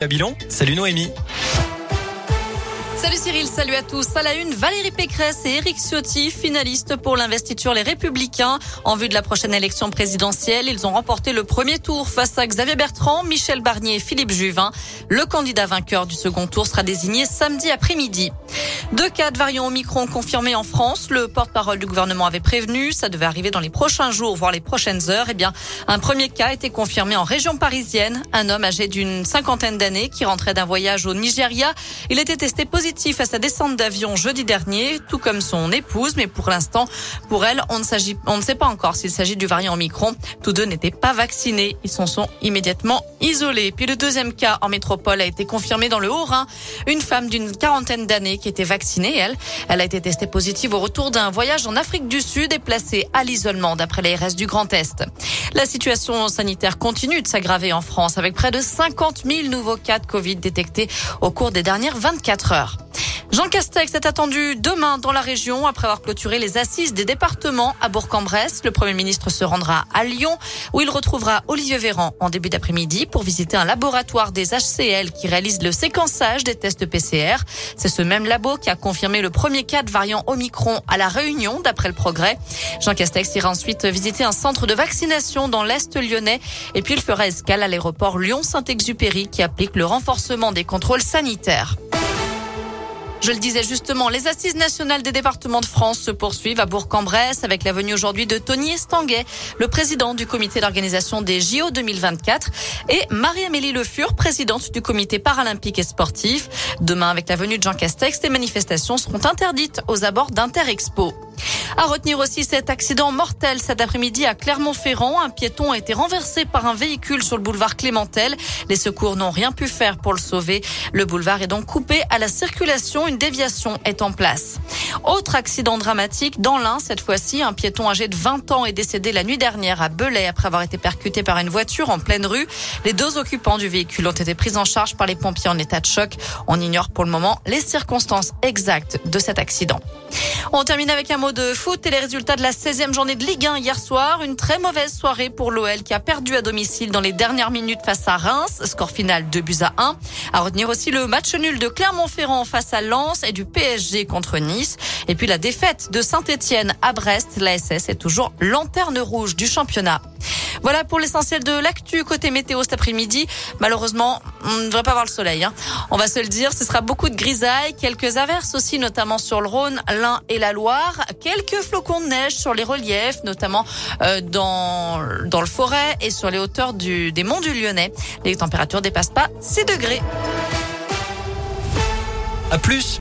Babylon, salut Noémie. Salut Cyril, salut à tous. À la une, Valérie Pécresse et Éric Ciotti, finalistes pour l'investiture Les Républicains. En vue de la prochaine élection présidentielle, ils ont remporté le premier tour face à Xavier Bertrand, Michel Barnier et Philippe Juvin. Le candidat vainqueur du second tour sera désigné samedi après-midi. Deux cas de variants Omicron confirmés en France. Le porte-parole du gouvernement avait prévenu. Ça devait arriver dans les prochains jours, voire les prochaines heures. Eh bien, un premier cas a été confirmé en région parisienne. Un homme âgé d'une cinquantaine d'années qui rentrait d'un voyage au Nigeria. Il était testé positif à sa descente d'avion jeudi dernier, tout comme son épouse. Mais pour l'instant, pour elle, on ne sait pas encore s'il s'agit du variant Omicron. Tous deux n'étaient pas vaccinés. Ils s'en sont immédiatement isolés. Puis le deuxième cas en métropole a été confirmé dans le Haut-Rhin. Une femme d'une quarantaine d'années qui était vaccinée, elle. Elle a été testée positive au retour d'un voyage en Afrique du Sud et placée à l'isolement d'après l'ARS du Grand Est. La situation sanitaire continue de s'aggraver en France avec près de 50 000 nouveaux cas de Covid détectés au cours des dernières 24 heures. Jean Castex est attendu demain dans la région après avoir clôturé les assises des départements à Bourg-en-Bresse. Le Premier ministre se rendra à Lyon où il retrouvera Olivier Véran en début d'après-midi pour visiter un laboratoire des HCL qui réalise le séquençage des tests PCR. C'est ce même labo qui a confirmé le premier cas de variant Omicron à la Réunion d'après le progrès. Jean Castex ira ensuite visiter un centre de vaccination dans l'Est lyonnais et puis il fera escale à l'aéroport Lyon-Saint-Exupéry qui applique le renforcement des contrôles sanitaires. Je le disais justement, les assises nationales des départements de France se poursuivent à Bourg-en-Bresse avec la venue aujourd'hui de Tony Estanguet, le président du comité d'organisation des JO 2024 et Marie-Amélie Le Fur, présidente du comité paralympique et sportif. Demain, avec la venue de Jean Castex, les manifestations seront interdites aux abords d'Interexpo. À retenir aussi cet accident mortel cet après-midi à Clermont-Ferrand. Un piéton a été renversé par un véhicule sur le boulevard Clémentel. Les secours n'ont rien pu faire pour le sauver. Le boulevard est donc coupé à la circulation. Une déviation est en place. Autre accident dramatique dans l'Ain, cette fois-ci, un piéton âgé de 20 ans est décédé la nuit dernière à Belay après avoir été percuté par une voiture en pleine rue. Les deux occupants du véhicule ont été pris en charge par les pompiers en état de choc. On ignore pour le moment les circonstances exactes de cet accident. On termine avec un mot de foot et les résultats de la 16e journée de Ligue 1 hier soir. Une très mauvaise soirée pour l'OL qui a perdu à domicile dans les dernières minutes face à Reims. Score final 2 buts à 1. À retenir aussi le match nul de Clermont-Ferrand face à Lens et du PSG contre Nice. Et puis la défaite de Saint-Etienne à Brest. La SS est toujours lanterne rouge du championnat. Voilà pour l'essentiel de l'actu côté météo cet après-midi. Malheureusement, on ne devrait pas voir le soleil. Hein. On va se le dire, ce sera beaucoup de grisailles, quelques averses aussi, notamment sur le Rhône, l'Ain et la Loire. Quelques flocons de neige sur les reliefs, notamment euh, dans, dans le forêt et sur les hauteurs des monts du Lyonnais. Les températures dépassent pas 6 degrés. À plus